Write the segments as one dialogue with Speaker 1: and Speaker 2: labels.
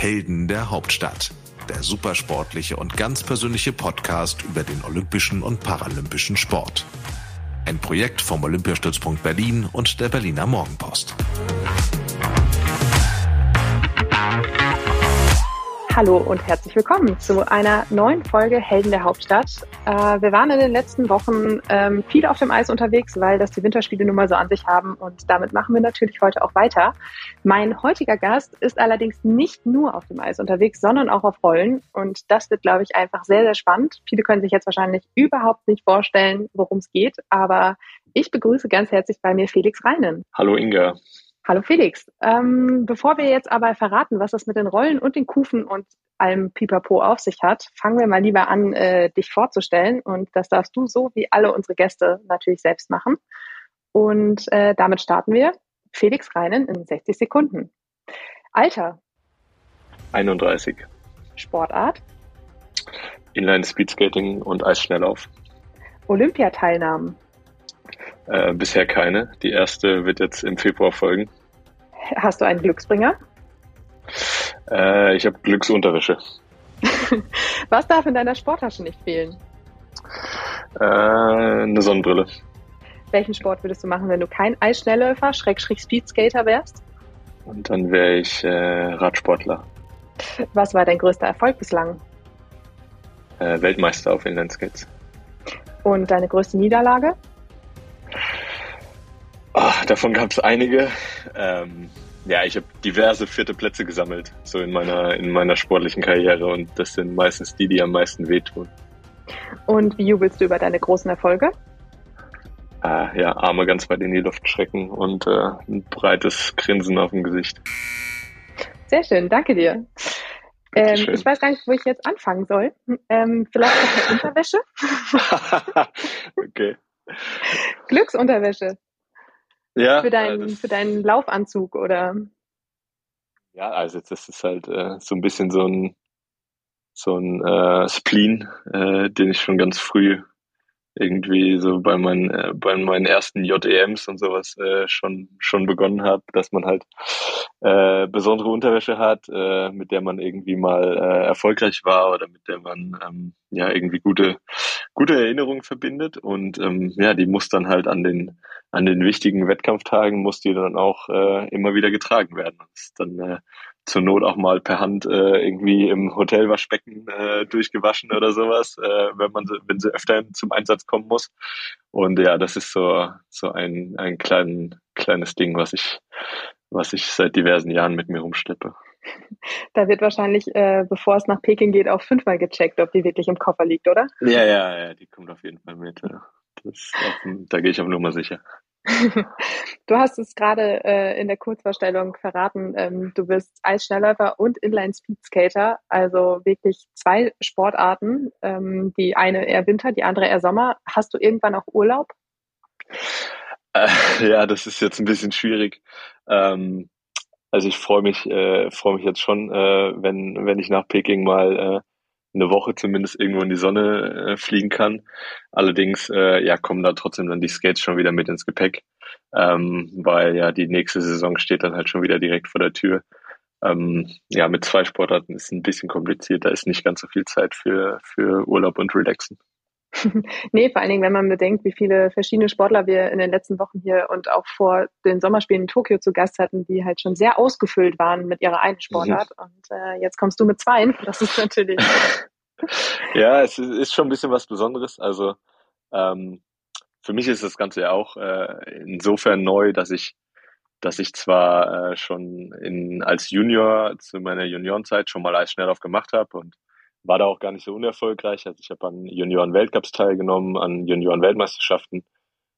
Speaker 1: Helden der Hauptstadt. Der supersportliche und ganz persönliche Podcast über den olympischen und paralympischen Sport. Ein Projekt vom Olympiastützpunkt Berlin und der Berliner Morgenpost.
Speaker 2: Hallo und herzlich willkommen zu einer neuen Folge Helden der Hauptstadt. Äh, wir waren in den letzten Wochen ähm, viel auf dem Eis unterwegs, weil das die Winterspiele nun mal so an sich haben und damit machen wir natürlich heute auch weiter. Mein heutiger Gast ist allerdings nicht nur auf dem Eis unterwegs, sondern auch auf Rollen und das wird, glaube ich, einfach sehr, sehr spannend. Viele können sich jetzt wahrscheinlich überhaupt nicht vorstellen, worum es geht, aber ich begrüße ganz herzlich bei mir Felix Reinen.
Speaker 3: Hallo Inga.
Speaker 2: Hallo Felix. Ähm, bevor wir jetzt aber verraten, was das mit den Rollen und den Kufen und allem Pipapo auf sich hat, fangen wir mal lieber an, äh, dich vorzustellen. Und das darfst du so wie alle unsere Gäste natürlich selbst machen. Und äh, damit starten wir. Felix Reinen in 60 Sekunden. Alter.
Speaker 3: 31.
Speaker 2: Sportart.
Speaker 3: Inline Speedskating und Eisschnelllauf.
Speaker 2: Olympiateilnahmen.
Speaker 3: Äh, bisher keine. Die erste wird jetzt im Februar folgen.
Speaker 2: Hast du einen Glücksbringer?
Speaker 3: Äh, ich habe Glücksunterwäsche.
Speaker 2: Was darf in deiner Sporttasche nicht fehlen?
Speaker 3: Äh, eine Sonnenbrille.
Speaker 2: Welchen Sport würdest du machen, wenn du kein Eisschnellläufer, Schrägstrich Speedskater wärst?
Speaker 3: Und dann wäre ich äh, Radsportler.
Speaker 2: Was war dein größter Erfolg bislang?
Speaker 3: Äh, Weltmeister auf Inlineskates.
Speaker 2: Und deine größte Niederlage?
Speaker 3: Davon gab es einige. Ähm, ja, ich habe diverse vierte Plätze gesammelt, so in meiner, in meiner sportlichen Karriere und das sind meistens die, die am meisten wehtun.
Speaker 2: Und wie jubelst du über deine großen Erfolge?
Speaker 3: Äh, ja, Arme ganz weit in die Luft strecken und äh, ein breites Grinsen auf dem Gesicht.
Speaker 2: Sehr schön, danke dir. Ähm, ich weiß gar nicht, wo ich jetzt anfangen soll. Ähm, vielleicht mit Unterwäsche?
Speaker 3: okay.
Speaker 2: Glücksunterwäsche.
Speaker 3: Ja.
Speaker 2: Für deinen, für deinen Laufanzug oder?
Speaker 3: Ja, also das ist halt äh, so ein bisschen so ein so ein äh, Spleen, äh, den ich schon ganz früh irgendwie so bei meinen äh, bei meinen ersten JEMs und sowas äh, schon schon begonnen habe, dass man halt äh, besondere Unterwäsche hat, äh, mit der man irgendwie mal äh, erfolgreich war oder mit der man ähm, ja irgendwie gute gute Erinnerungen verbindet und ähm, ja, die muss dann halt an den an den wichtigen Wettkampftagen muss die dann auch äh, immer wieder getragen werden. Und dann äh, zur Not auch mal per Hand äh, irgendwie im Hotelwaschbecken äh, durchgewaschen oder sowas, äh, wenn man wenn sie öfter zum Einsatz kommen muss. Und ja, das ist so so ein ein klein, kleines Ding, was ich was ich seit diversen Jahren mit mir rumschleppe.
Speaker 2: Da wird wahrscheinlich, äh, bevor es nach Peking geht, auch fünfmal gecheckt, ob die wirklich im Koffer liegt, oder?
Speaker 3: Ja, ja, ja, die kommt auf jeden Fall mit. Ja. Das, da gehe ich auf Nummer sicher.
Speaker 2: du hast es gerade äh, in der Kurzvorstellung verraten. Ähm, du bist Eisschnellläufer und Inline-Speedskater, also wirklich zwei Sportarten. Ähm, die eine eher Winter, die andere eher Sommer. Hast du irgendwann auch Urlaub?
Speaker 3: Äh, ja, das ist jetzt ein bisschen schwierig. Ähm, also ich freue mich, äh, freue mich jetzt schon, äh, wenn wenn ich nach Peking mal äh, eine Woche zumindest irgendwo in die Sonne äh, fliegen kann. Allerdings äh, ja kommen da trotzdem dann die Skates schon wieder mit ins Gepäck, ähm, weil ja die nächste Saison steht dann halt schon wieder direkt vor der Tür. Ähm, ja, mit zwei Sportarten ist ein bisschen kompliziert. Da ist nicht ganz so viel Zeit für für Urlaub und Relaxen.
Speaker 2: nee, vor allen Dingen, wenn man bedenkt, wie viele verschiedene Sportler wir in den letzten Wochen hier und auch vor den Sommerspielen in Tokio zu Gast hatten, die halt schon sehr ausgefüllt waren mit ihrer einen Sportart. Mhm. Und äh, jetzt kommst du mit zwei. Das ist natürlich.
Speaker 3: ja, es ist schon ein bisschen was Besonderes. Also ähm, für mich ist das Ganze ja auch äh, insofern neu, dass ich dass ich zwar äh, schon in, als Junior zu meiner Juniorenzeit schon mal Eisschnelllauf gemacht habe und war da auch gar nicht so unerfolgreich. Also ich habe an Junioren-Weltcups teilgenommen, an Junioren-Weltmeisterschaften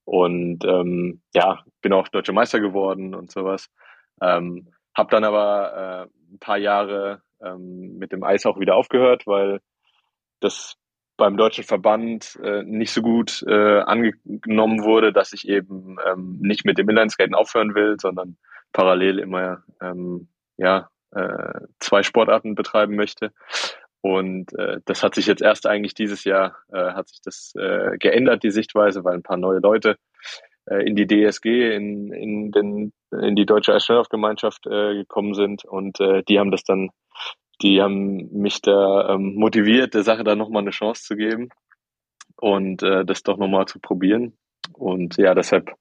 Speaker 3: und ähm, ja, bin auch deutscher Meister geworden und sowas. Ähm, habe dann aber äh, ein paar Jahre ähm, mit dem Eis auch wieder aufgehört, weil das beim deutschen Verband äh, nicht so gut äh, angenommen wurde, dass ich eben ähm, nicht mit dem Inlineskaten aufhören will, sondern parallel immer ähm, ja äh, zwei Sportarten betreiben möchte. Und äh, das hat sich jetzt erst eigentlich dieses Jahr äh, hat sich das äh, geändert, die Sichtweise, weil ein paar neue Leute äh, in die DSG, in, in, den, in die Deutsche Eisschnelllaufgemeinschaft äh, gekommen sind und äh, die haben das dann die haben mich da ähm, motiviert, der Sache da nochmal eine Chance zu geben und äh, das doch nochmal zu probieren. Und ja, deshalb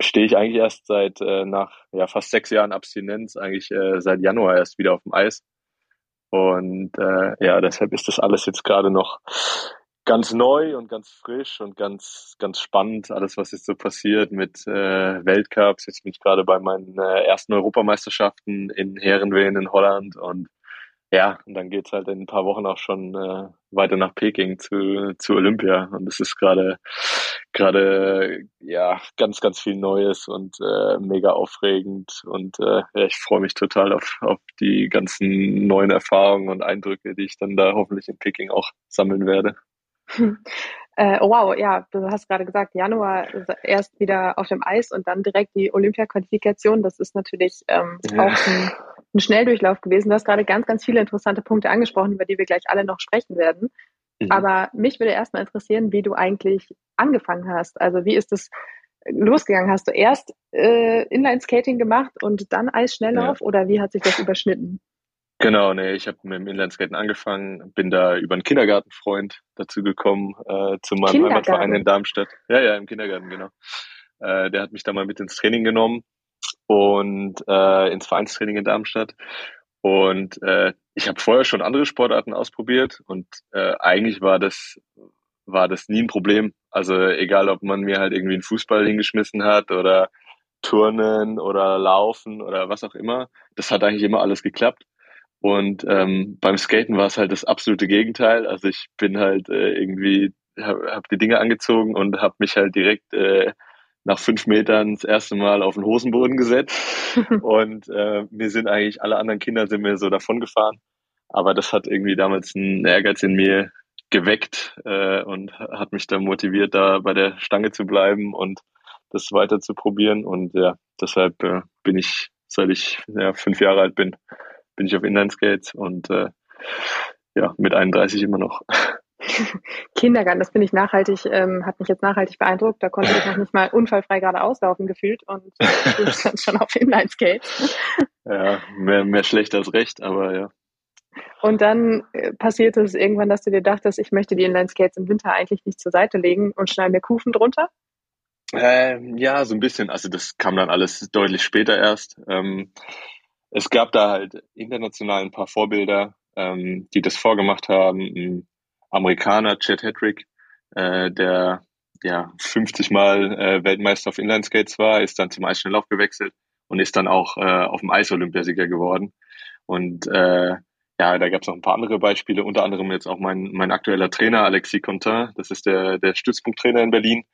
Speaker 3: stehe ich eigentlich erst seit äh, nach ja, fast sechs Jahren Abstinenz, eigentlich äh, seit Januar erst wieder auf dem Eis. Und äh, ja, deshalb ist das alles jetzt gerade noch ganz neu und ganz frisch und ganz, ganz spannend, alles, was jetzt so passiert mit äh, Weltcups. Jetzt bin ich gerade bei meinen äh, ersten Europameisterschaften in Herrenwehen in Holland und ja, und dann geht's halt in ein paar Wochen auch schon äh, weiter nach Peking zu, zu Olympia. Und es ist gerade gerade ja ganz, ganz viel Neues und äh, mega aufregend. Und äh, ja, ich freue mich total auf, auf die ganzen neuen Erfahrungen und Eindrücke, die ich dann da hoffentlich in Peking auch sammeln werde.
Speaker 2: Hm. Äh, wow, ja, du hast gerade gesagt, Januar erst wieder auf dem Eis und dann direkt die Olympia-Qualifikation. Das ist natürlich ähm, ja. auch ein, ein, Schnelldurchlauf gewesen. Du hast gerade ganz, ganz viele interessante Punkte angesprochen, über die wir gleich alle noch sprechen werden. Mhm. Aber mich würde erstmal interessieren, wie du eigentlich angefangen hast. Also wie ist es losgegangen? Hast du erst äh, Inline-Skating gemacht und dann Eisschnelllauf ja. oder wie hat sich das überschnitten?
Speaker 3: Genau, nee, ich habe mit dem Inlineskaten angefangen, bin da über einen Kindergartenfreund dazu gekommen, äh, zu meinem Heimatverein in Darmstadt. Ja, ja, im Kindergarten, genau. Äh, der hat mich da mal mit ins Training genommen und äh, ins Vereinstraining in Darmstadt. Und äh, ich habe vorher schon andere Sportarten ausprobiert und äh, eigentlich war das war das nie ein Problem. Also egal, ob man mir halt irgendwie einen Fußball hingeschmissen hat oder Turnen oder Laufen oder was auch immer, das hat eigentlich immer alles geklappt. Und ähm, beim Skaten war es halt das absolute Gegenteil. Also ich bin halt äh, irgendwie, habe hab die Dinge angezogen und habe mich halt direkt äh, nach fünf Metern das erste Mal auf den Hosenboden gesetzt. und äh, mir sind eigentlich alle anderen Kinder sind mir so davon gefahren. Aber das hat irgendwie damals einen Ehrgeiz in mir geweckt äh, und hat mich dann motiviert, da bei der Stange zu bleiben und das weiter zu probieren. Und ja, deshalb äh, bin ich, seit ich ja, fünf Jahre alt bin, bin ich auf Inlineskates und äh, ja, mit 31 immer noch.
Speaker 2: Kindergarten, das finde ich nachhaltig, ähm, hat mich jetzt nachhaltig beeindruckt. Da konnte ich noch nicht mal unfallfrei gerade auslaufen gefühlt und du stand schon auf Inlineskates.
Speaker 3: Ja, mehr, mehr schlecht als recht, aber ja.
Speaker 2: Und dann äh, passierte es irgendwann, dass du dir dachtest, ich möchte die Inlineskates im Winter eigentlich nicht zur Seite legen und schneide mir Kufen drunter?
Speaker 3: Ähm, ja, so ein bisschen. Also das kam dann alles deutlich später erst. Ähm, es gab da halt international ein paar Vorbilder, ähm, die das vorgemacht haben. Ein Amerikaner, Chet Hedrick, äh, der ja 50 Mal äh, Weltmeister auf Inlineskates war, ist dann zum Eisschnelllauf gewechselt und ist dann auch äh, auf dem Eis-Olympiasieger geworden. Und äh, ja, da gab es noch ein paar andere Beispiele, unter anderem jetzt auch mein, mein aktueller Trainer, Alexis Contin, das ist der, der Stützpunkttrainer in Berlin.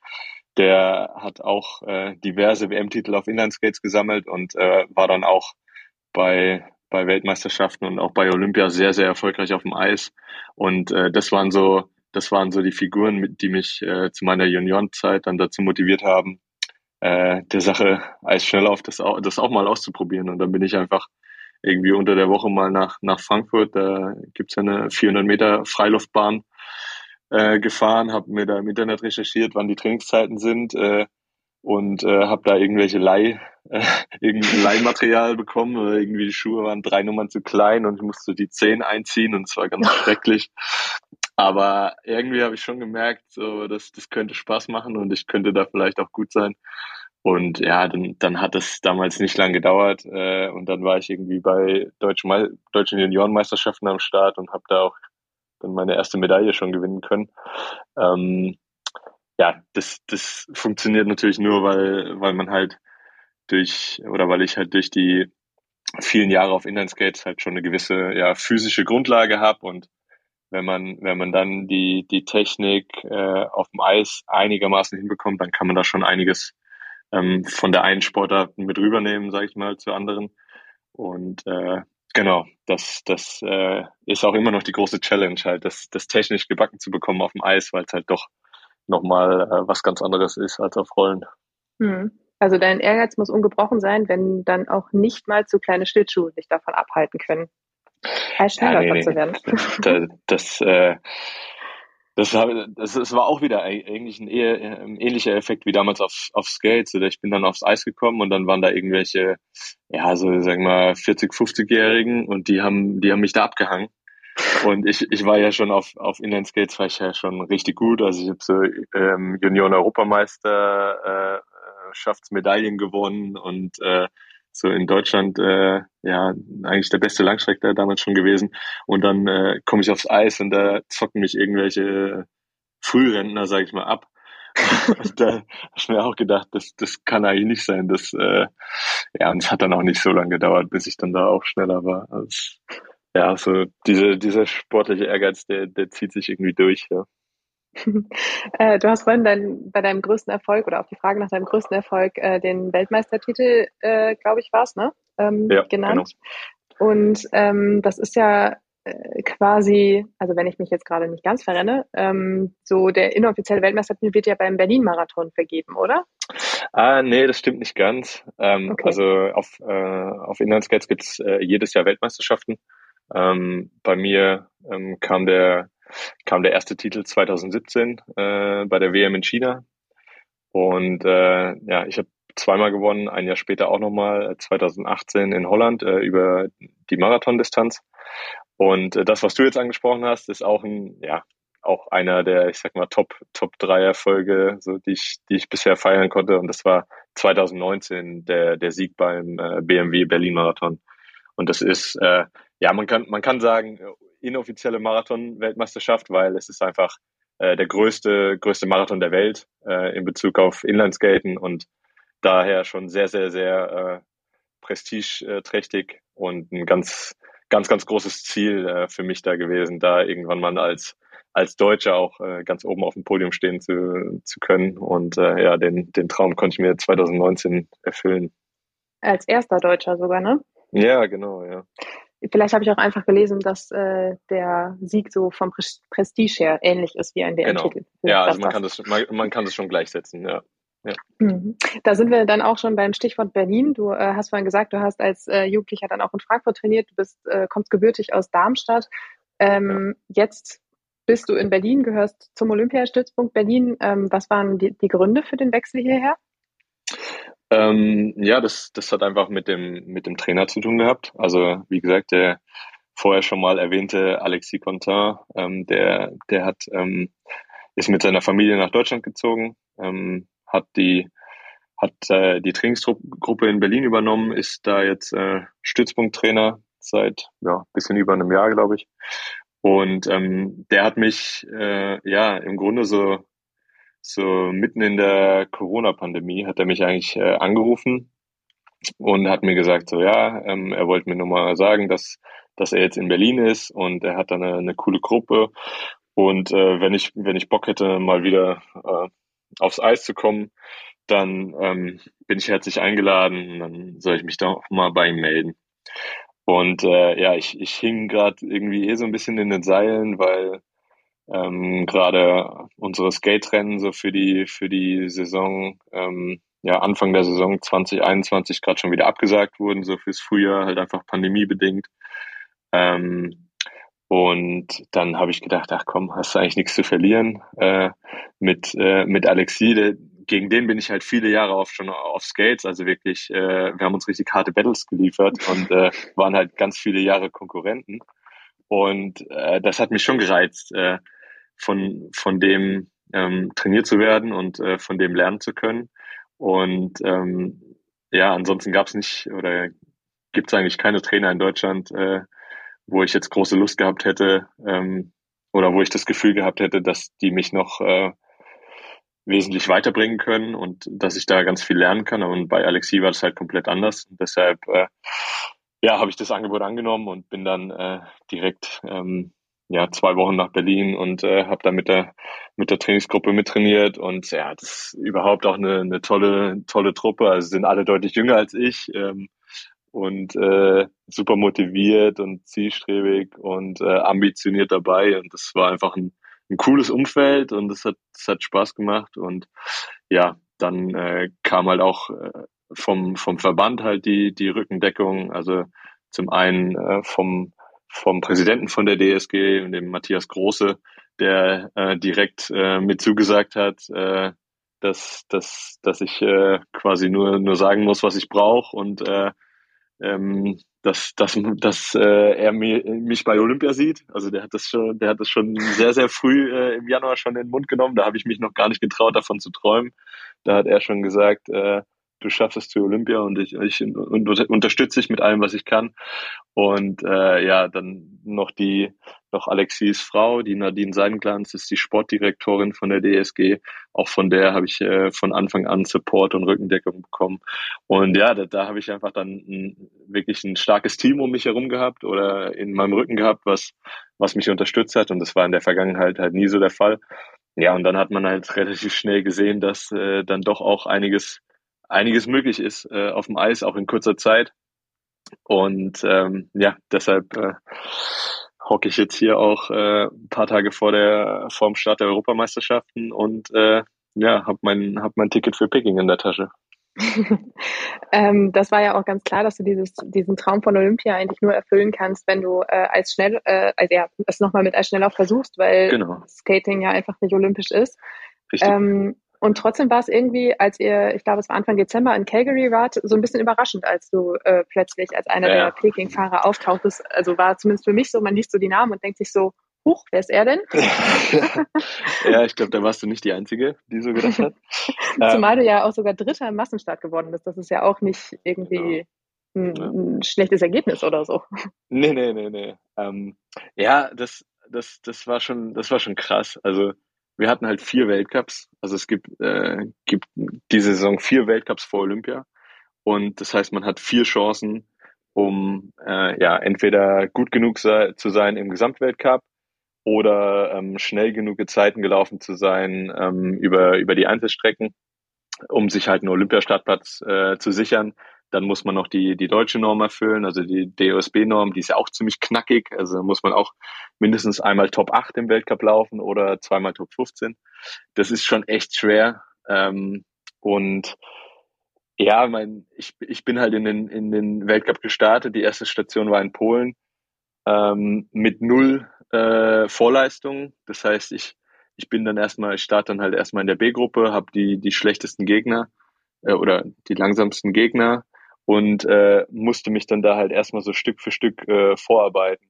Speaker 3: Der hat auch äh, diverse WM-Titel auf Inlineskates gesammelt und äh, war dann auch bei, bei Weltmeisterschaften und auch bei Olympia sehr, sehr erfolgreich auf dem Eis. Und äh, das waren so, das waren so die Figuren, mit, die mich äh, zu meiner Juniorenzeit dann dazu motiviert haben, äh, der Sache Eisschnelllauf das auch, das auch mal auszuprobieren. Und dann bin ich einfach irgendwie unter der Woche mal nach, nach Frankfurt, da gibt's ja eine 400 Meter Freiluftbahn äh, gefahren, habe mir da im Internet recherchiert, wann die Trainingszeiten sind, äh, und äh, habe da irgendwelche Leih, äh, irgendwie Leihmaterial bekommen. Oder irgendwie die Schuhe waren drei Nummern zu klein und ich musste die Zehen einziehen und es war ganz schrecklich. Aber irgendwie habe ich schon gemerkt, so dass das könnte Spaß machen und ich könnte da vielleicht auch gut sein. Und ja, dann, dann hat es damals nicht lang gedauert äh, und dann war ich irgendwie bei deutschen, deutschen Juniorenmeisterschaften am Start und habe da auch dann meine erste Medaille schon gewinnen können. Ähm, ja, das, das funktioniert natürlich nur, weil, weil man halt durch, oder weil ich halt durch die vielen Jahre auf Inlineskates halt schon eine gewisse ja, physische Grundlage habe und wenn man, wenn man dann die, die Technik äh, auf dem Eis einigermaßen hinbekommt, dann kann man da schon einiges ähm, von der einen Sportart mit rübernehmen, sage ich mal, zu anderen. Und äh, genau, das, das äh, ist auch immer noch die große Challenge, halt, das, das technisch gebacken zu bekommen auf dem Eis, weil es halt doch nochmal äh, was ganz anderes ist als auf Rollen.
Speaker 2: Hm. Also dein Ehrgeiz muss ungebrochen sein, wenn dann auch nicht mal zu kleine Schlittschuhe dich davon abhalten können, als schneller ja, nee, nee. zu werden.
Speaker 3: das, das, äh, Das war, das, das war auch wieder eigentlich ein, eher, ein ähnlicher Effekt wie damals auf, auf Skates. Ich bin dann aufs Eis gekommen und dann waren da irgendwelche, ja, so sagen wir mal 40, 50-Jährigen und die haben, die haben mich da abgehangen. Und ich, ich war ja schon auf, auf Inline Skates war ich ja schon richtig gut. Also ich habe so ähm, Junioren-Europameister äh, Schaftsmedaillen gewonnen und äh, so in Deutschland äh, ja eigentlich der beste Langstreckler damals schon gewesen. Und dann äh, komme ich aufs Eis und da zocken mich irgendwelche Frührentner, sage ich mal, ab. und da habe ich mir auch gedacht, das, das kann eigentlich nicht sein. Das, äh, ja, und es hat dann auch nicht so lange gedauert, bis ich dann da auch schneller war. Also, ja, so diese, dieser sportliche Ehrgeiz, der, der zieht sich irgendwie durch, ja.
Speaker 2: Äh, du hast vorhin dein, bei deinem größten Erfolg oder auf die Frage nach deinem größten Erfolg äh, den Weltmeistertitel, äh, glaube ich, war es, ne? Ähm, ja, genannt. Genau. Und ähm, das ist ja äh, quasi, also wenn ich mich jetzt gerade nicht ganz verrenne, ähm, so der inoffizielle Weltmeistertitel wird ja beim Berlin-Marathon vergeben, oder?
Speaker 3: Ah, nee, das stimmt nicht ganz. Ähm, okay. Also auf, äh, auf Inlineskates gibt es äh, jedes Jahr Weltmeisterschaften. Ähm, bei mir ähm, kam der kam der erste Titel 2017 äh, bei der WM in China. Und äh, ja, ich habe zweimal gewonnen, ein Jahr später auch nochmal 2018 in Holland äh, über die Marathondistanz. Und äh, das, was du jetzt angesprochen hast, ist auch ein, ja, auch einer der, ich sag mal, Top, Top drei Erfolge, so, die ich, die ich bisher feiern konnte. Und das war 2019 der, der Sieg beim äh, BMW Berlin Marathon. Und das ist, äh, ja, man kann, man kann sagen, inoffizielle Marathon-Weltmeisterschaft, weil es ist einfach äh, der größte, größte Marathon der Welt äh, in Bezug auf Inlineskaten und daher schon sehr, sehr, sehr äh, prestigeträchtig und ein ganz, ganz, ganz großes Ziel äh, für mich da gewesen, da irgendwann mal als als Deutscher auch äh, ganz oben auf dem Podium stehen zu, zu können. Und äh, ja, den, den Traum konnte ich mir 2019 erfüllen.
Speaker 2: Als erster Deutscher sogar, ne?
Speaker 3: Ja, genau, ja.
Speaker 2: Vielleicht habe ich auch einfach gelesen, dass äh, der Sieg so vom Prestige her ähnlich ist wie ein
Speaker 3: WM-Titel. Genau. Ja, also man kann, das, man, man kann das schon gleichsetzen, ja. Ja.
Speaker 2: Mhm. Da sind wir dann auch schon beim Stichwort Berlin. Du äh, hast vorhin gesagt, du hast als äh, Jugendlicher dann auch in Frankfurt trainiert. Du bist, äh, kommst gebürtig aus Darmstadt. Ähm, ja. Jetzt bist du in Berlin, gehörst zum Olympiastützpunkt Berlin. Ähm, was waren die, die Gründe für den Wechsel hierher?
Speaker 3: Ähm, ja, das, das hat einfach mit dem, mit dem Trainer zu tun gehabt. Also, wie gesagt, der vorher schon mal erwähnte Alexis Contin, ähm, der, der hat, ähm, ist mit seiner Familie nach Deutschland gezogen, ähm, hat die, hat äh, die Trainingsgruppe in Berlin übernommen, ist da jetzt äh, Stützpunkttrainer seit ja bisschen über einem Jahr, glaube ich. Und ähm, der hat mich äh, ja im Grunde so so mitten in der Corona-Pandemie hat er mich eigentlich äh, angerufen und hat mir gesagt, so ja, ähm, er wollte mir nur mal sagen, dass, dass er jetzt in Berlin ist und er hat da eine, eine coole Gruppe und äh, wenn ich wenn ich Bock hätte, mal wieder äh, aufs Eis zu kommen, dann ähm, bin ich herzlich eingeladen und dann soll ich mich da auch mal bei ihm melden. Und äh, ja, ich, ich hing gerade irgendwie eh so ein bisschen in den Seilen, weil ähm, gerade unsere Skate-Rennen so für die für die Saison ähm, ja Anfang der Saison 2021 gerade schon wieder abgesagt wurden so fürs Frühjahr halt einfach pandemiebedingt. Ähm, und dann habe ich gedacht ach komm hast du eigentlich nichts zu verlieren äh, mit äh, mit Alexi der, gegen den bin ich halt viele Jahre auf schon auf Skates also wirklich äh, wir haben uns richtig harte Battles geliefert und äh, waren halt ganz viele Jahre Konkurrenten. Und äh, das hat mich schon gereizt, äh, von, von dem ähm, trainiert zu werden und äh, von dem lernen zu können. Und ähm, ja, ansonsten gab es nicht oder gibt es eigentlich keine Trainer in Deutschland, äh, wo ich jetzt große Lust gehabt hätte ähm, oder wo ich das Gefühl gehabt hätte, dass die mich noch äh, wesentlich weiterbringen können und dass ich da ganz viel lernen kann. Und bei Alexi war das halt komplett anders. Und deshalb äh, ja, habe ich das Angebot angenommen und bin dann äh, direkt ähm, ja zwei Wochen nach Berlin und äh, habe da mit der mit der Trainingsgruppe mittrainiert und ja, das ist überhaupt auch eine, eine tolle tolle Truppe. Also sind alle deutlich jünger als ich ähm, und äh, super motiviert und zielstrebig und äh, ambitioniert dabei. Und das war einfach ein, ein cooles Umfeld und es hat es hat Spaß gemacht. Und ja, dann äh, kam halt auch äh, vom vom Verband halt die die Rückendeckung, also zum einen äh, vom vom Präsidenten von der DSG, dem Matthias Große, der äh, direkt äh, mit zugesagt hat, äh, dass, dass, dass ich äh, quasi nur, nur sagen muss, was ich brauche und äh, ähm, dass, dass, dass äh, er mir, mich bei Olympia sieht. Also der hat das schon, der hat das schon sehr, sehr früh äh, im Januar schon in den Mund genommen. Da habe ich mich noch gar nicht getraut, davon zu träumen. Da hat er schon gesagt, äh, du schaffst es zu Olympia und ich, ich und, unterstütze dich mit allem, was ich kann. Und äh, ja, dann noch die, noch Alexis Frau, die Nadine Seidenglanz, ist die Sportdirektorin von der DSG. Auch von der habe ich äh, von Anfang an Support und Rückendeckung bekommen. Und ja, da, da habe ich einfach dann ein, wirklich ein starkes Team um mich herum gehabt oder in meinem Rücken gehabt, was, was mich unterstützt hat. Und das war in der Vergangenheit halt nie so der Fall. Ja, und dann hat man halt relativ schnell gesehen, dass äh, dann doch auch einiges einiges möglich ist äh, auf dem Eis, auch in kurzer Zeit. Und ähm, ja, deshalb äh, hocke ich jetzt hier auch äh, ein paar Tage vor der vor dem Start der Europameisterschaften und äh, ja, habe mein hab mein Ticket für Peking in der Tasche.
Speaker 2: ähm, das war ja auch ganz klar, dass du dieses, diesen Traum von Olympia eigentlich nur erfüllen kannst, wenn du äh, als schnell, äh, also ja, es nochmal mit als schneller versuchst, weil genau. Skating ja einfach nicht olympisch ist. Richtig. Ähm, und trotzdem war es irgendwie, als ihr, ich glaube, es war Anfang Dezember in Calgary wart, so ein bisschen überraschend, als du äh, plötzlich als einer ja. der Peking-Fahrer auftauchtest. Also war zumindest für mich so, man liest so die Namen und denkt sich so, Huch, wer ist er denn?
Speaker 3: ja, ich glaube, da warst du nicht die Einzige, die so gedacht hat.
Speaker 2: Zumal ähm, du ja auch sogar Dritter im Massenstart geworden bist. Das ist ja auch nicht irgendwie ja. ein, ein, schlechtes Ergebnis oder so.
Speaker 3: Nee, nee, nee, nee. Ähm, ja, das, das, das war schon, das war schon krass. Also wir hatten halt vier Weltcups. Also es gibt, äh, gibt diese Saison vier Weltcups vor Olympia. Und das heißt, man hat vier Chancen, um äh, ja entweder gut genug sei, zu sein im Gesamtweltcup oder ähm, schnell genug Zeiten gelaufen zu sein ähm, über, über die Einzelstrecken, um sich halt einen Olympiastartplatz äh, zu sichern. Dann muss man noch die, die deutsche Norm erfüllen, also die DOSB-Norm, die ist ja auch ziemlich knackig. Also muss man auch mindestens einmal Top 8 im Weltcup laufen oder zweimal Top 15. Das ist schon echt schwer. Ähm, und ja, mein, ich, ich bin halt in den, in den Weltcup gestartet. Die erste Station war in Polen ähm, mit null äh, Vorleistung. Das heißt, ich, ich bin dann erstmal, ich starte dann halt erstmal in der B-Gruppe, habe die, die schlechtesten Gegner äh, oder die langsamsten Gegner und äh, musste mich dann da halt erstmal so Stück für Stück äh, vorarbeiten.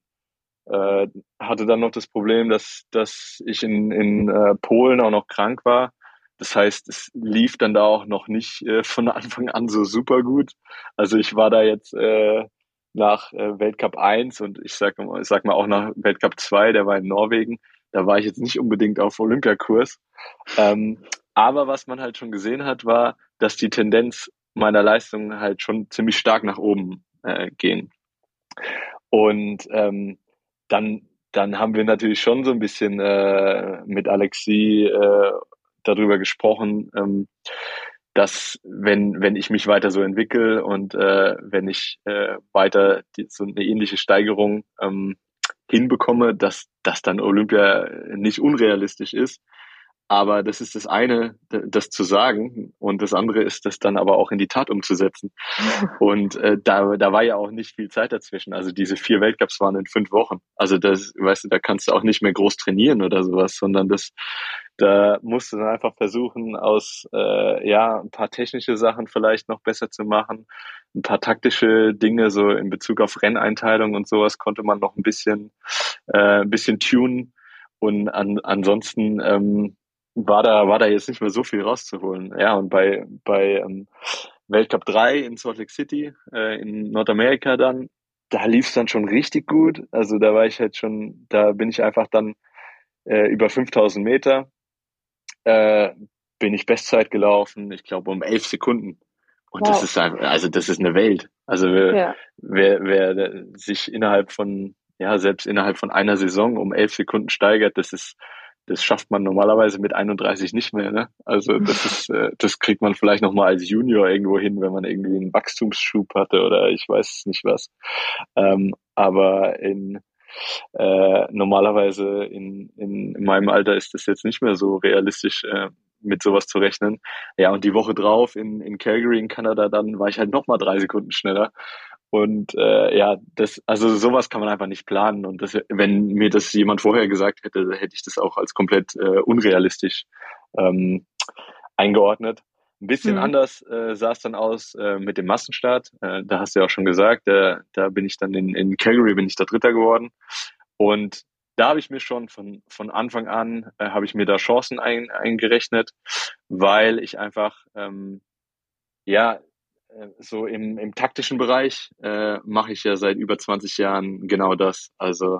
Speaker 3: Äh, hatte dann noch das Problem, dass, dass ich in, in äh, Polen auch noch krank war. Das heißt, es lief dann da auch noch nicht äh, von Anfang an so super gut. Also ich war da jetzt äh, nach äh, Weltcup 1 und ich sag, ich sag mal auch nach Weltcup 2, der war in Norwegen, da war ich jetzt nicht unbedingt auf Olympiakurs. Ähm, aber was man halt schon gesehen hat, war, dass die Tendenz meiner Leistungen halt schon ziemlich stark nach oben äh, gehen. Und ähm, dann, dann haben wir natürlich schon so ein bisschen äh, mit Alexi äh, darüber gesprochen, ähm, dass wenn, wenn ich mich weiter so entwickle und äh, wenn ich äh, weiter die, so eine ähnliche Steigerung ähm, hinbekomme, dass das dann Olympia nicht unrealistisch ist, aber das ist das eine, das zu sagen. Und das andere ist, das dann aber auch in die Tat umzusetzen. Und äh, da, da war ja auch nicht viel Zeit dazwischen. Also diese vier Weltcups waren in fünf Wochen. Also das, weißt du, da kannst du auch nicht mehr groß trainieren oder sowas, sondern das, da musst du dann einfach versuchen, aus äh, ja ein paar technische Sachen vielleicht noch besser zu machen, ein paar taktische Dinge so in Bezug auf Renneinteilung und sowas konnte man noch ein bisschen äh, ein bisschen tunen und an, ansonsten ähm, war da, war da jetzt nicht mehr so viel rauszuholen. Ja, und bei, bei ähm, Weltcup 3 in Salt Lake City, äh, in Nordamerika dann, da lief es dann schon richtig gut. Also da war ich halt schon, da bin ich einfach dann äh, über 5000 Meter, äh, bin ich Bestzeit gelaufen, ich glaube um elf Sekunden. Und wow. das ist einfach, also das ist eine Welt. Also wer, ja. wer, wer sich innerhalb von, ja, selbst innerhalb von einer Saison um elf Sekunden steigert, das ist, das schafft man normalerweise mit 31 nicht mehr. Ne? Also das ist, äh, das kriegt man vielleicht noch mal als Junior irgendwo hin, wenn man irgendwie einen Wachstumsschub hatte oder ich weiß nicht was. Ähm, aber in äh, normalerweise in, in, in meinem Alter ist das jetzt nicht mehr so realistisch, äh, mit sowas zu rechnen. Ja, und die Woche drauf in, in Calgary in Kanada, dann war ich halt noch mal drei Sekunden schneller. Und äh, ja, das, also sowas kann man einfach nicht planen. Und das, wenn mir das jemand vorher gesagt hätte, hätte ich das auch als komplett äh, unrealistisch ähm, eingeordnet. Ein bisschen mhm. anders äh, sah es dann aus äh, mit dem Massenstart. Äh, da hast du ja auch schon gesagt, äh, da bin ich dann in, in Calgary, bin ich da Dritter geworden. Und da habe ich mir schon von, von Anfang an, äh, habe ich mir da Chancen ein, eingerechnet, weil ich einfach, ähm, ja, so im, im taktischen Bereich äh, mache ich ja seit über 20 Jahren genau das. Also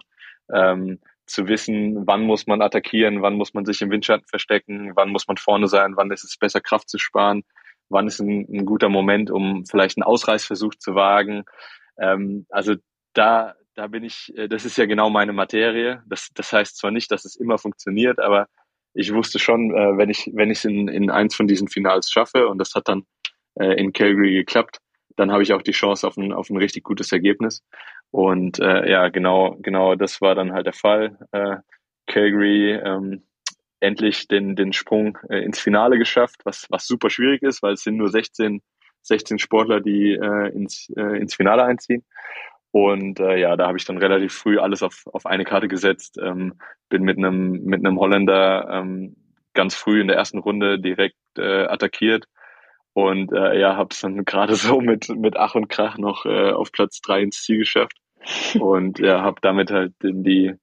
Speaker 3: ähm, zu wissen, wann muss man attackieren, wann muss man sich im Windschatten verstecken, wann muss man vorne sein, wann ist es besser, Kraft zu sparen, wann ist ein, ein guter Moment, um vielleicht einen Ausreißversuch zu wagen. Ähm, also da, da bin ich, äh, das ist ja genau meine Materie. Das, das heißt zwar nicht, dass es immer funktioniert, aber ich wusste schon, äh, wenn ich, wenn ich es in, in eins von diesen Finals schaffe, und das hat dann äh, in Calgary geklappt, dann habe ich auch die Chance auf ein, auf ein richtig gutes Ergebnis. Und äh, ja, genau, genau das war dann halt der Fall. Äh, Calgary ähm, endlich den, den Sprung äh, ins Finale geschafft, was, was super schwierig ist, weil es sind nur 16, 16 Sportler, die äh, ins, äh, ins Finale einziehen. Und äh, ja, da habe ich dann relativ früh alles auf, auf eine Karte gesetzt, ähm, bin mit einem mit einem Holländer ähm, ganz früh in der ersten Runde direkt äh, attackiert und äh, ja, habe es dann gerade so mit mit Ach und Krach noch äh, auf Platz drei ins Ziel geschafft und ja, habe damit halt die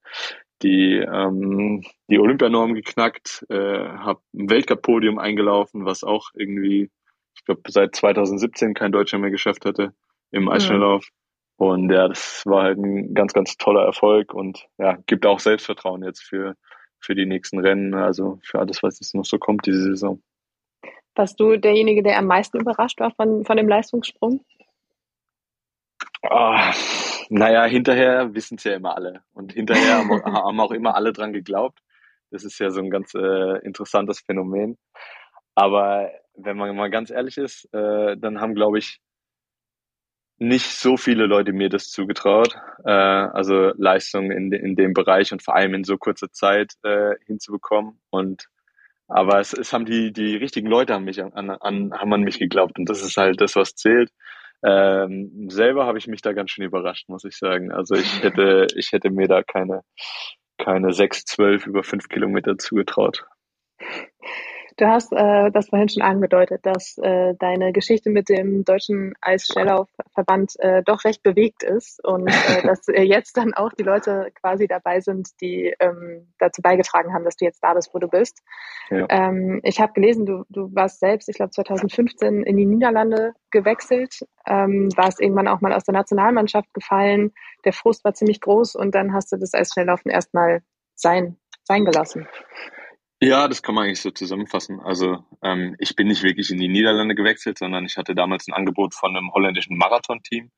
Speaker 3: die ähm, die Olympianorm geknackt, äh, habe ein Weltcup-Podium eingelaufen, was auch irgendwie, ich glaube, seit 2017 kein Deutscher mehr geschafft hatte im Eisschnelllauf. Ja. Und ja, das war halt ein ganz, ganz toller Erfolg und ja, gibt auch Selbstvertrauen jetzt für, für die nächsten Rennen, also für alles, was jetzt noch so kommt diese Saison.
Speaker 2: Warst du derjenige, der am meisten überrascht war von, von dem Leistungssprung?
Speaker 3: Oh, naja, hinterher wissen es ja immer alle. Und hinterher haben auch immer alle dran geglaubt. Das ist ja so ein ganz äh, interessantes Phänomen. Aber wenn man mal ganz ehrlich ist, äh, dann haben, glaube ich, nicht so viele Leute mir das zugetraut. Äh, also Leistungen in, in dem Bereich und vor allem in so kurzer Zeit äh, hinzubekommen. Und aber es, es haben die, die richtigen Leute an mich, an, an, haben an mich geglaubt. Und das ist halt das, was zählt. Ähm, selber habe ich mich da ganz schön überrascht, muss ich sagen. Also ich hätte, ich hätte mir da keine, keine sechs, zwölf über fünf Kilometer zugetraut.
Speaker 2: Du hast äh, das vorhin schon angedeutet, dass äh, deine Geschichte mit dem Deutschen Eisschnelllaufverband äh, doch recht bewegt ist und äh, dass äh, jetzt dann auch die Leute quasi dabei sind, die ähm, dazu beigetragen haben, dass du jetzt da bist, wo du bist. Ja. Ähm, ich habe gelesen, du, du warst selbst, ich glaube 2015 in die Niederlande gewechselt, ähm, warst irgendwann auch mal aus der Nationalmannschaft gefallen. Der Frust war ziemlich groß und dann hast du das Eisschnelllaufen erstmal sein, sein gelassen.
Speaker 3: Ja, das kann man eigentlich so zusammenfassen. Also ähm, ich bin nicht wirklich in die Niederlande gewechselt, sondern ich hatte damals ein Angebot von einem holländischen Marathon-Team.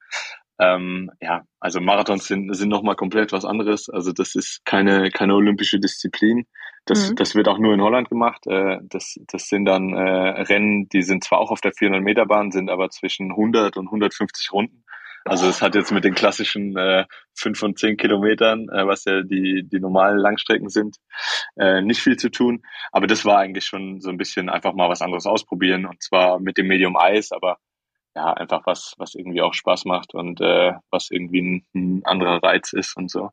Speaker 3: Ähm, ja, also Marathons sind, sind nochmal komplett was anderes. Also das ist keine, keine olympische Disziplin. Das, mhm. das wird auch nur in Holland gemacht. Äh, das, das sind dann äh, Rennen, die sind zwar auch auf der 400 Meter Bahn, sind aber zwischen 100 und 150 Runden. Also es hat jetzt mit den klassischen äh, fünf und zehn Kilometern, äh, was ja die, die normalen Langstrecken sind, äh, nicht viel zu tun. Aber das war eigentlich schon so ein bisschen einfach mal was anderes ausprobieren und zwar mit dem Medium Eis, aber ja, einfach was, was irgendwie auch Spaß macht und äh, was irgendwie ein, ein anderer Reiz ist und so.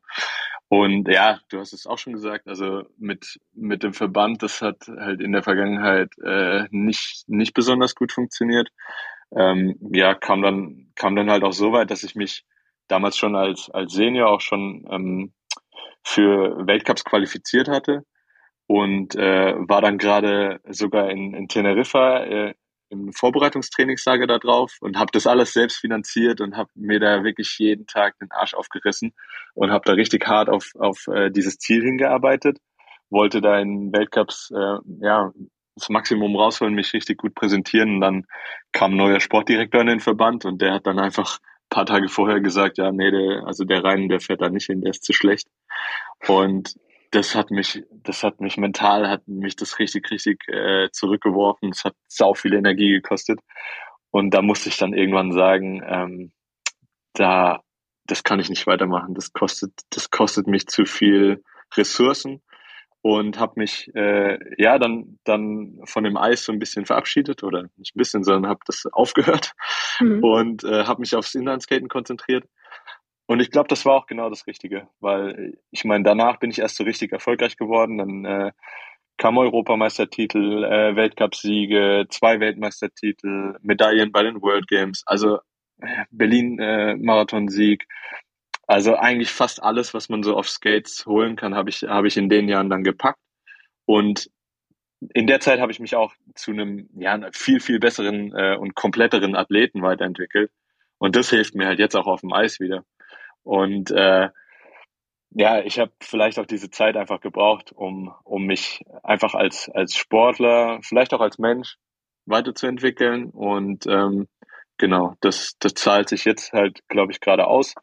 Speaker 3: Und ja, du hast es auch schon gesagt, also mit, mit dem Verband, das hat halt in der Vergangenheit äh, nicht, nicht besonders gut funktioniert ähm, ja, kam dann, kam dann halt auch so weit, dass ich mich damals schon als, als Senior auch schon ähm, für Weltcups qualifiziert hatte und äh, war dann gerade sogar in, in Teneriffa äh, im Vorbereitungstrainingslager da drauf und habe das alles selbst finanziert und habe mir da wirklich jeden Tag den Arsch aufgerissen und habe da richtig hart auf, auf äh, dieses Ziel hingearbeitet. Wollte da in Weltcups äh, ja das Maximum rausholen, mich richtig gut präsentieren. Und dann kam ein neuer Sportdirektor in den Verband und der hat dann einfach ein paar Tage vorher gesagt, ja, nee, der, also der Reinen, der fährt da nicht hin, der ist zu schlecht. Und das hat mich, das hat mich mental, hat mich das richtig, richtig äh, zurückgeworfen. Es hat sau viel Energie gekostet. Und da musste ich dann irgendwann sagen, ähm, da, das kann ich nicht weitermachen. Das kostet, das kostet mich zu viel Ressourcen und habe mich äh, ja dann dann von dem Eis so ein bisschen verabschiedet oder nicht ein bisschen, sondern habe das aufgehört mhm. und äh, habe mich aufs Inlineskaten konzentriert. Und ich glaube, das war auch genau das Richtige, weil ich meine, danach bin ich erst so richtig erfolgreich geworden. Dann äh, kam Europameistertitel, äh, Weltcupsiege, zwei Weltmeistertitel, Medaillen bei den World Games, also äh, Berlin äh, Marathonsieg. Also eigentlich fast alles, was man so auf Skates holen kann, habe ich habe ich in den Jahren dann gepackt. Und in der Zeit habe ich mich auch zu einem ja viel viel besseren äh, und kompletteren Athleten weiterentwickelt. Und das hilft mir halt jetzt auch auf dem Eis wieder. Und äh, ja, ich habe vielleicht auch diese Zeit einfach gebraucht, um, um mich einfach als, als Sportler, vielleicht auch als Mensch weiterzuentwickeln. Und ähm, genau, das, das zahlt sich jetzt halt, glaube ich, gerade aus.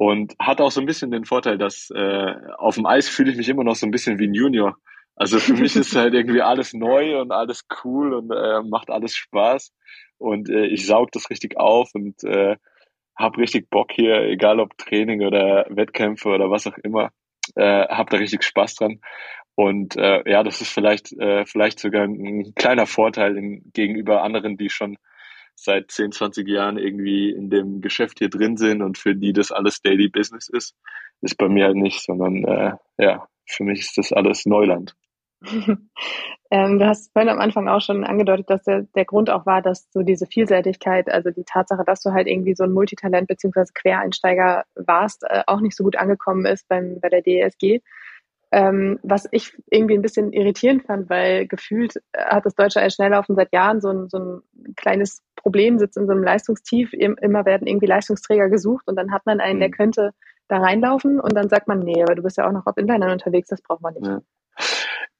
Speaker 3: Und hat auch so ein bisschen den Vorteil, dass äh, auf dem Eis fühle ich mich immer noch so ein bisschen wie ein Junior. Also für mich ist halt irgendwie alles neu und alles cool und äh, macht alles Spaß. Und äh, ich saug das richtig auf und äh, hab richtig Bock hier, egal ob Training oder Wettkämpfe oder was auch immer, äh, hab da richtig Spaß dran. Und äh, ja, das ist vielleicht, äh, vielleicht sogar ein kleiner Vorteil in, gegenüber anderen, die schon seit 10, 20 Jahren irgendwie in dem Geschäft hier drin sind und für die das alles Daily Business ist. Ist bei mir halt nicht, sondern äh, ja, für mich ist das alles Neuland.
Speaker 2: ähm, du hast vorhin am Anfang auch schon angedeutet, dass der, der Grund auch war, dass so diese Vielseitigkeit, also die Tatsache, dass du halt irgendwie so ein Multitalent beziehungsweise Quereinsteiger warst, äh, auch nicht so gut angekommen ist beim, bei der DSG. Ähm, was ich irgendwie ein bisschen irritierend fand, weil gefühlt äh, hat das deutsche Eisschnelllaufen seit Jahren so ein, so ein kleines Problem, sitzt in so einem Leistungstief, immer werden irgendwie Leistungsträger gesucht und dann hat man einen, der mhm. könnte da reinlaufen und dann sagt man, nee, aber du bist ja auch noch auf Inlinern unterwegs, das braucht man nicht.
Speaker 3: Ja.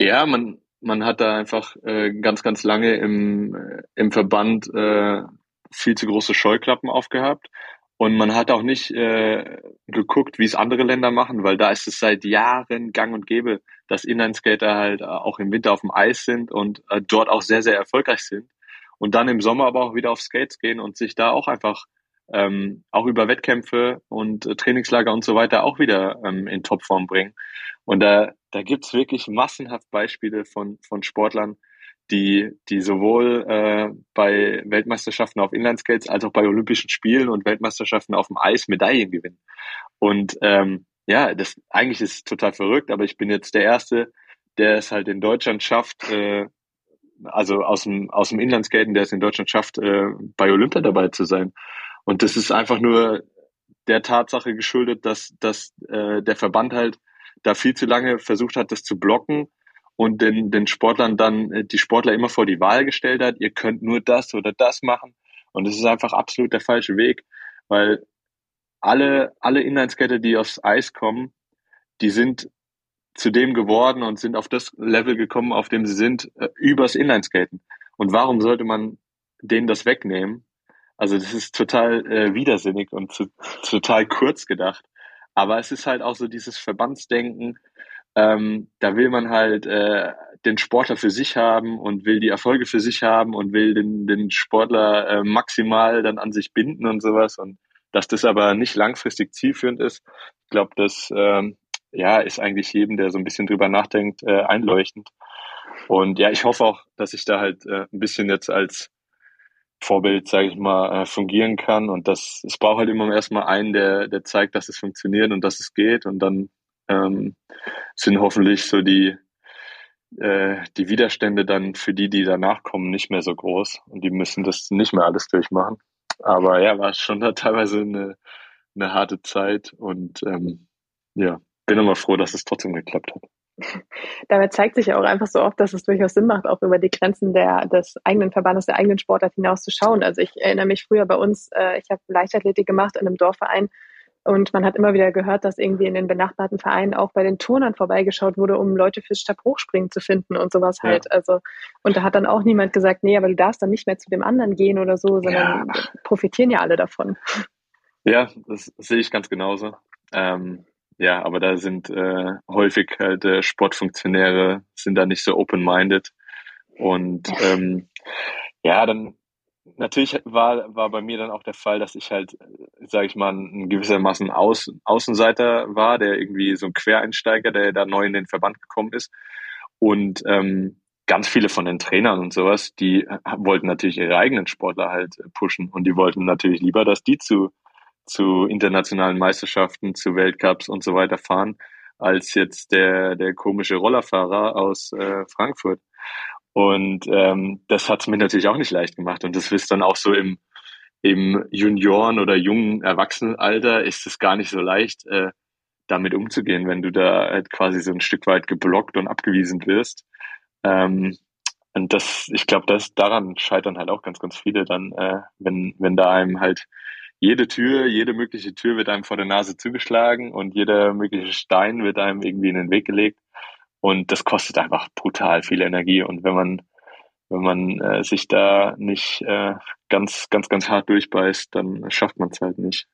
Speaker 3: Ja, man, man hat da einfach äh, ganz, ganz lange im, äh, im Verband äh, viel zu große Scheuklappen aufgehabt. Und man hat auch nicht äh, geguckt, wie es andere Länder machen, weil da ist es seit Jahren gang und gäbe, dass Inlineskater halt auch im Winter auf dem Eis sind und äh, dort auch sehr, sehr erfolgreich sind. Und dann im Sommer aber auch wieder auf Skates gehen und sich da auch einfach ähm, auch über Wettkämpfe und äh, Trainingslager und so weiter auch wieder ähm, in Topform bringen. Und da, da gibt's wirklich massenhaft Beispiele von, von Sportlern, die, die sowohl äh, bei Weltmeisterschaften auf Inlineskates als auch bei Olympischen Spielen und Weltmeisterschaften auf dem Eis Medaillen gewinnen. Und ähm, ja, das eigentlich ist total verrückt, aber ich bin jetzt der Erste, der es halt in Deutschland schafft, äh, also aus dem, aus dem Inlandskaten, der es in Deutschland schafft, äh, bei Olympia dabei zu sein. Und das ist einfach nur der Tatsache geschuldet, dass, dass äh, der Verband halt da viel zu lange versucht hat, das zu blocken und den, den Sportlern dann äh, die Sportler immer vor die Wahl gestellt hat, ihr könnt nur das oder das machen. Und das ist einfach absolut der falsche Weg, weil alle, alle Inlineskater, die aufs Eis kommen, die sind zu dem geworden und sind auf das Level gekommen, auf dem sie sind, äh, übers Inlineskaten. Und warum sollte man denen das wegnehmen? Also das ist total äh, widersinnig und zu, total kurz gedacht. Aber es ist halt auch so dieses Verbandsdenken. Ähm, da will man halt äh, den Sportler für sich haben und will die Erfolge für sich haben und will den, den Sportler äh, maximal dann an sich binden und sowas. Und dass das aber nicht langfristig zielführend ist, ich glaube, das ähm, ja, ist eigentlich jedem, der so ein bisschen drüber nachdenkt, äh, einleuchtend. Und ja, ich hoffe auch, dass ich da halt äh, ein bisschen jetzt als Vorbild, sage ich mal, äh, fungieren kann. Und das, es braucht halt immer erstmal einen, der, der zeigt, dass es funktioniert und dass es geht. Und dann ähm, sind hoffentlich so die, äh, die Widerstände dann für die, die danach kommen, nicht mehr so groß. Und die müssen das nicht mehr alles durchmachen. Aber ja, war schon teilweise eine, eine harte Zeit. Und ähm, ja, bin immer froh, dass es trotzdem geklappt hat.
Speaker 2: Dabei zeigt sich ja auch einfach so oft, dass es durchaus Sinn macht, auch über die Grenzen der, des eigenen Verbandes, der eigenen Sportart hinaus zu schauen. Also ich erinnere mich früher bei uns, äh, ich habe Leichtathletik gemacht in einem Dorfverein und man hat immer wieder gehört, dass irgendwie in den benachbarten Vereinen auch bei den Turnern vorbeigeschaut wurde, um Leute fürs Stabhochspringen zu finden und sowas halt. Ja. Also, und da hat dann auch niemand gesagt, nee, aber du darfst dann nicht mehr zu dem anderen gehen oder so, sondern ja. profitieren ja alle davon.
Speaker 3: Ja, das sehe ich ganz genauso. Ähm, ja, aber da sind äh, häufig halt äh, Sportfunktionäre sind da nicht so open-minded und ähm, ja, dann natürlich war war bei mir dann auch der Fall, dass ich halt sage ich mal, ein gewissermaßen Außen, Außenseiter war, der irgendwie so ein Quereinsteiger, der da neu in den Verband gekommen ist. Und ähm, ganz viele von den Trainern und sowas, die wollten natürlich ihre eigenen Sportler halt pushen und die wollten natürlich lieber, dass die zu, zu internationalen Meisterschaften, zu Weltcups und so weiter fahren, als jetzt der, der komische Rollerfahrer aus äh, Frankfurt. Und ähm, das hat es mir natürlich auch nicht leicht gemacht. Und das ist dann auch so im, im Junioren- oder jungen Erwachsenenalter ist es gar nicht so leicht, äh, damit umzugehen, wenn du da halt quasi so ein Stück weit geblockt und abgewiesen wirst. Ähm, und das, ich glaube, das daran scheitern halt auch ganz, ganz viele dann, äh, wenn, wenn da einem halt jede Tür, jede mögliche Tür wird einem vor der Nase zugeschlagen und jeder mögliche Stein wird einem irgendwie in den Weg gelegt. Und das kostet einfach brutal viel Energie. Und wenn man, wenn man äh, sich da nicht äh, ganz, ganz, ganz hart durchbeißt, dann schafft man es halt nicht.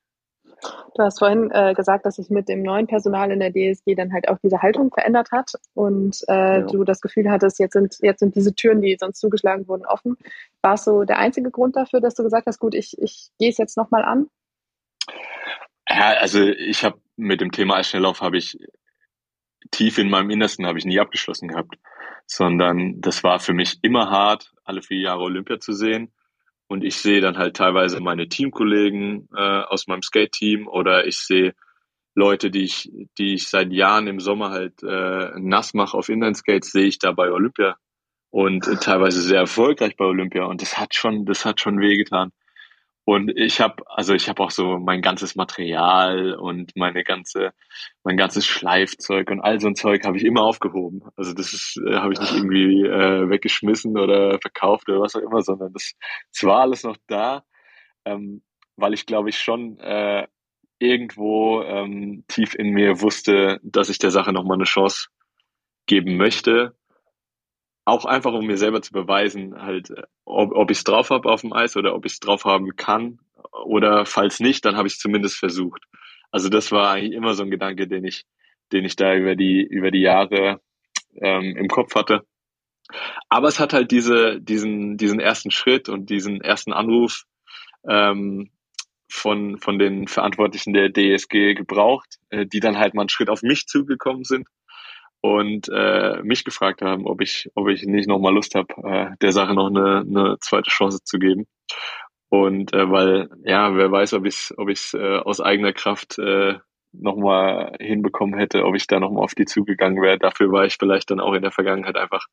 Speaker 2: Du hast vorhin äh, gesagt, dass sich mit dem neuen Personal in der DSG dann halt auch diese Haltung verändert hat und äh, ja. du das Gefühl hattest, jetzt sind, jetzt sind diese Türen, die sonst zugeschlagen wurden, offen. War es so der einzige Grund dafür, dass du gesagt hast, gut, ich, ich gehe es jetzt nochmal an?
Speaker 3: Ja, also ich habe mit dem Thema Eisschnelllauf habe ich tief in meinem Innersten habe ich nie abgeschlossen gehabt, sondern das war für mich immer hart, alle vier Jahre Olympia zu sehen. Und ich sehe dann halt teilweise meine Teamkollegen äh, aus meinem Skate-Team oder ich sehe Leute, die ich, die ich seit Jahren im Sommer halt äh, nass mache auf Inline-Skates, sehe ich da bei Olympia. Und äh, teilweise sehr erfolgreich bei Olympia. Und das hat schon, das hat schon wehgetan. Und ich habe, also ich habe auch so mein ganzes Material und meine ganze, mein ganzes Schleifzeug und all so ein Zeug habe ich immer aufgehoben. Also das ist, äh, habe ich nicht irgendwie äh, weggeschmissen oder verkauft oder was auch immer, sondern das, das war alles noch da, ähm, weil ich glaube ich schon äh, irgendwo ähm, tief in mir wusste, dass ich der Sache nochmal eine Chance geben möchte auch einfach, um mir selber zu beweisen, halt, ob, ob ich es drauf habe auf dem Eis oder ob ich es drauf haben kann. Oder falls nicht, dann habe ich es zumindest versucht. Also das war eigentlich immer so ein Gedanke, den ich, den ich da über die, über die Jahre ähm, im Kopf hatte. Aber es hat halt diese, diesen, diesen ersten Schritt und diesen ersten Anruf ähm, von, von den Verantwortlichen der DSG gebraucht, äh, die dann halt mal einen Schritt auf mich zugekommen sind und äh, mich gefragt haben, ob ich, ob ich nicht nochmal Lust habe, äh, der Sache noch eine, eine zweite Chance zu geben. Und äh, weil, ja, wer weiß, ob ich es ob ich's, äh, aus eigener Kraft äh, nochmal hinbekommen hätte, ob ich da nochmal auf die zugegangen wäre. Dafür war ich vielleicht dann auch in der Vergangenheit einfach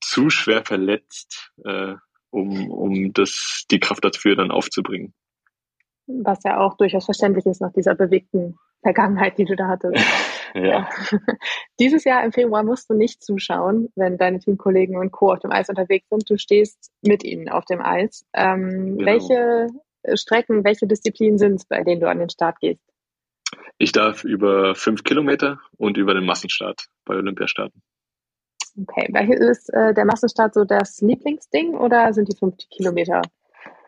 Speaker 3: zu schwer verletzt, äh, um, um das, die Kraft dafür dann aufzubringen.
Speaker 2: Was ja auch durchaus verständlich ist nach dieser bewegten Vergangenheit, die du da hattest. ja. Dieses Jahr im Februar musst du nicht zuschauen, wenn deine Teamkollegen und Co. auf dem Eis unterwegs sind. Du stehst mit ihnen auf dem Eis. Ähm, genau. Welche Strecken, welche Disziplinen sind es, bei denen du an den Start gehst?
Speaker 3: Ich darf über fünf Kilometer und über den Massenstart bei Olympia starten.
Speaker 2: Okay, welches ist äh, der Massenstart so das Lieblingsding oder sind die fünf Kilometer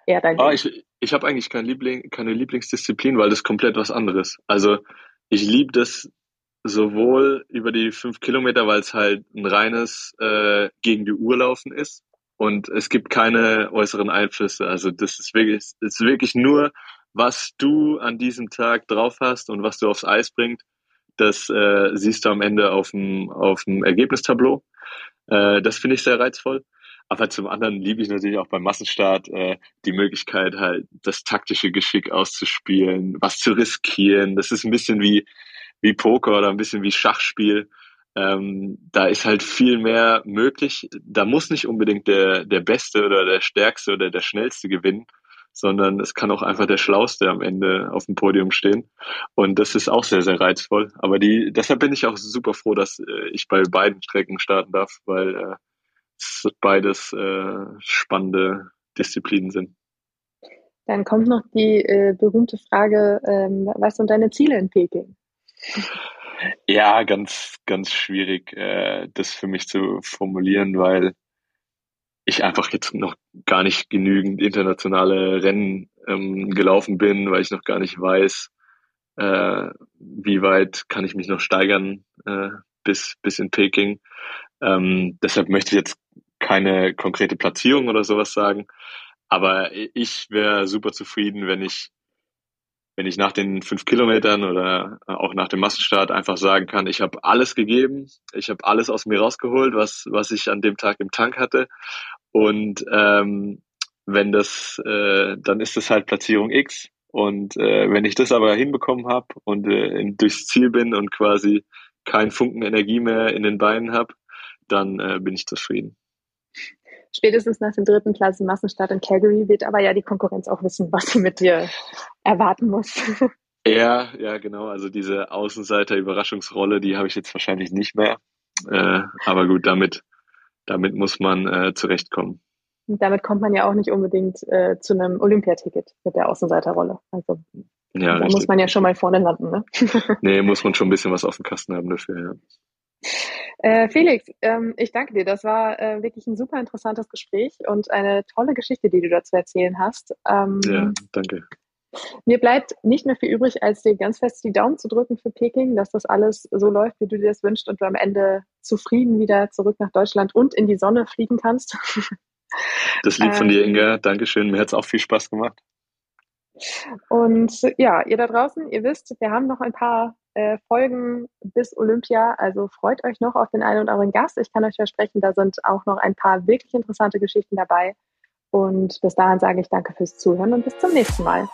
Speaker 2: eher dein
Speaker 3: ah, Ich, ich habe eigentlich kein Liebling, keine Lieblingsdisziplin, weil das komplett was anderes. Also ich liebe das sowohl über die fünf Kilometer, weil es halt ein reines äh, gegen die Uhr laufen ist und es gibt keine äußeren Einflüsse. Also das ist wirklich, das ist wirklich nur, was du an diesem Tag drauf hast und was du aufs Eis bringt. Das äh, siehst du am Ende auf dem auf dem Ergebnistableau. Äh, das finde ich sehr reizvoll. Aber zum anderen liebe ich natürlich auch beim Massenstart äh, die Möglichkeit, halt das taktische Geschick auszuspielen, was zu riskieren. Das ist ein bisschen wie, wie Poker oder ein bisschen wie Schachspiel. Ähm, da ist halt viel mehr möglich. Da muss nicht unbedingt der, der Beste oder der Stärkste oder der Schnellste gewinnen, sondern es kann auch einfach der Schlauste am Ende auf dem Podium stehen. Und das ist auch sehr, sehr reizvoll. Aber die, deshalb bin ich auch super froh, dass äh, ich bei beiden Strecken starten darf, weil äh, beides äh, spannende Disziplinen sind.
Speaker 2: Dann kommt noch die äh, berühmte Frage, ähm, was sind deine Ziele in Peking?
Speaker 3: Ja, ganz, ganz schwierig, äh, das für mich zu formulieren, weil ich einfach jetzt noch gar nicht genügend internationale Rennen ähm, gelaufen bin, weil ich noch gar nicht weiß, äh, wie weit kann ich mich noch steigern äh, bis, bis in Peking. Ähm, deshalb möchte ich jetzt keine konkrete Platzierung oder sowas sagen. Aber ich wäre super zufrieden, wenn ich wenn ich nach den fünf Kilometern oder auch nach dem Massenstart einfach sagen kann, ich habe alles gegeben, ich habe alles aus mir rausgeholt, was, was ich an dem Tag im Tank hatte. Und ähm, wenn das, äh, dann ist das halt Platzierung X. Und äh, wenn ich das aber hinbekommen habe und äh, durchs Ziel bin und quasi keinen Funken Energie mehr in den Beinen habe, dann äh, bin ich zufrieden.
Speaker 2: Spätestens nach dem dritten Klassenmassenstart in Calgary wird aber ja die Konkurrenz auch wissen, was sie mit dir erwarten muss.
Speaker 3: Ja, ja, genau. Also diese Außenseiter-Überraschungsrolle, die habe ich jetzt wahrscheinlich nicht mehr. Äh, aber gut, damit, damit muss man äh, zurechtkommen.
Speaker 2: Und damit kommt man ja auch nicht unbedingt äh, zu einem Olympiaticket mit der Außenseiterrolle. Also ja, da richtig. muss man ja schon mal vorne landen, ne?
Speaker 3: nee, muss man schon ein bisschen was auf dem Kasten haben dafür, ja.
Speaker 2: Äh, Felix, ähm, ich danke dir. Das war äh, wirklich ein super interessantes Gespräch und eine tolle Geschichte, die du dazu erzählen hast.
Speaker 3: Ähm, ja, danke.
Speaker 2: Mir bleibt nicht mehr viel übrig, als dir ganz fest die Daumen zu drücken für Peking, dass das alles so läuft, wie du dir das wünschst und du am Ende zufrieden wieder zurück nach Deutschland und in die Sonne fliegen kannst.
Speaker 3: Das liegt von dir, ähm, Inga. Dankeschön. Mir hat es auch viel Spaß gemacht.
Speaker 2: Und ja, ihr da draußen, ihr wisst, wir haben noch ein paar äh, Folgen bis Olympia. Also freut euch noch auf den einen oder anderen Gast. Ich kann euch versprechen, da sind auch noch ein paar wirklich interessante Geschichten dabei. Und bis dahin sage ich danke fürs Zuhören und bis zum nächsten Mal.